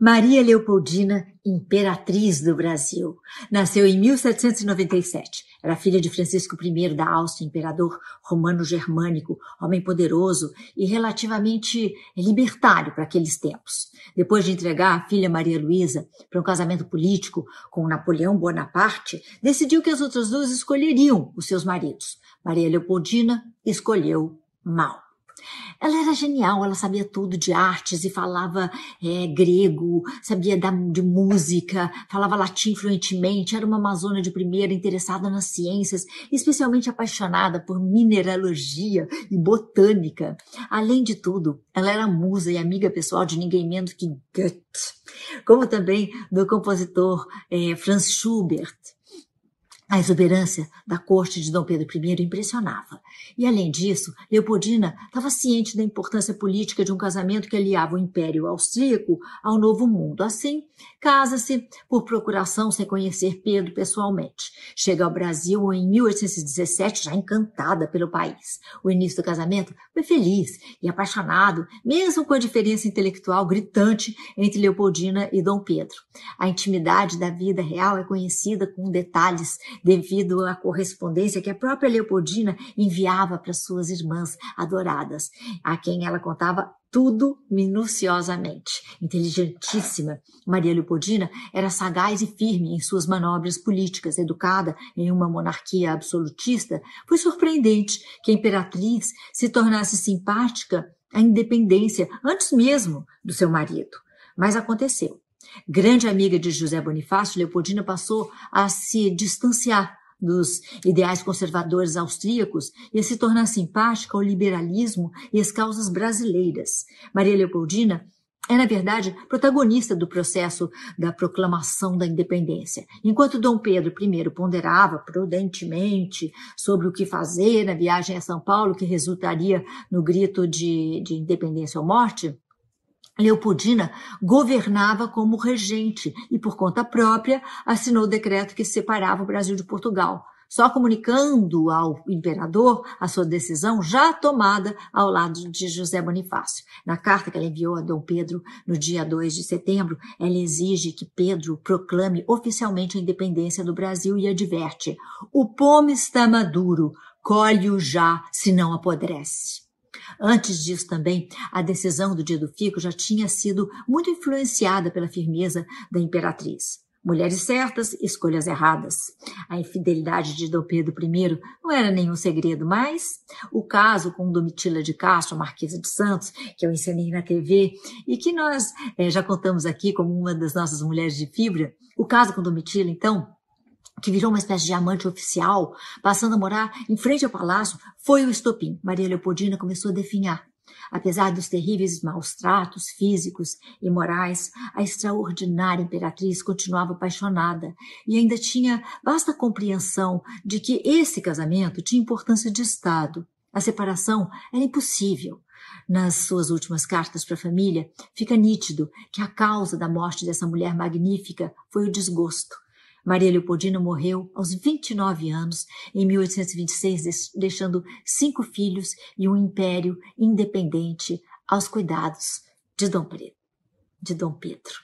Maria Leopoldina, imperatriz do Brasil, nasceu em 1797. Era filha de Francisco I da Áustria, imperador romano-germânico, homem poderoso e relativamente libertário para aqueles tempos. Depois de entregar a filha Maria Luísa para um casamento político com Napoleão Bonaparte, decidiu que as outras duas escolheriam os seus maridos. Maria Leopoldina escolheu mal. Ela era genial, ela sabia tudo de artes e falava é, grego, sabia da, de música, falava latim fluentemente, era uma amazona de primeira interessada nas ciências, especialmente apaixonada por mineralogia e botânica. Além de tudo, ela era musa e amiga pessoal de ninguém menos que Goethe, como também do compositor é, Franz Schubert. A exuberância da corte de Dom Pedro I impressionava. E, além disso, Leopoldina estava ciente da importância política de um casamento que aliava o Império Austríaco ao Novo Mundo. Assim, casa-se por procuração sem conhecer Pedro pessoalmente. Chega ao Brasil em 1817, já encantada pelo país. O início do casamento foi feliz e apaixonado, mesmo com a diferença intelectual gritante entre Leopoldina e Dom Pedro. A intimidade da vida real é conhecida com detalhes devido à correspondência que a própria Leopoldina enviava para suas irmãs adoradas, a quem ela contava tudo minuciosamente. Inteligentíssima, Maria Leopoldina era sagaz e firme em suas manobras políticas, educada em uma monarquia absolutista. Foi surpreendente que a imperatriz se tornasse simpática à independência antes mesmo do seu marido. Mas aconteceu. Grande amiga de José Bonifácio, Leopoldina passou a se distanciar dos ideais conservadores austríacos e a se tornar simpática ao liberalismo e às causas brasileiras. Maria Leopoldina é, na verdade, protagonista do processo da proclamação da independência. Enquanto Dom Pedro I ponderava prudentemente sobre o que fazer na viagem a São Paulo, que resultaria no grito de, de independência ou morte, Leopoldina governava como regente e, por conta própria, assinou o decreto que separava o Brasil de Portugal, só comunicando ao imperador a sua decisão já tomada ao lado de José Bonifácio. Na carta que ela enviou a Dom Pedro no dia 2 de setembro, ela exige que Pedro proclame oficialmente a independência do Brasil e adverte: o pomo está maduro, colhe-o já, se não apodrece. Antes disso também, a decisão do dia do fico já tinha sido muito influenciada pela firmeza da imperatriz. Mulheres certas, escolhas erradas. A infidelidade de Dom Pedro I não era nenhum segredo, mas o caso com Domitila de Castro, a Marquesa de Santos, que eu ensinei na TV e que nós é, já contamos aqui como uma das nossas mulheres de fibra, o caso com Domitila, então, que virou uma espécie de amante oficial, passando a morar em frente ao palácio, foi o estopim. Maria Leopoldina começou a definhar. Apesar dos terríveis maus tratos físicos e morais, a extraordinária imperatriz continuava apaixonada e ainda tinha vasta compreensão de que esse casamento tinha importância de Estado. A separação era impossível. Nas suas últimas cartas para a família, fica nítido que a causa da morte dessa mulher magnífica foi o desgosto Maria Leopoldina morreu aos 29 anos, em 1826, deixando cinco filhos e um império independente aos cuidados de Dom Pedro.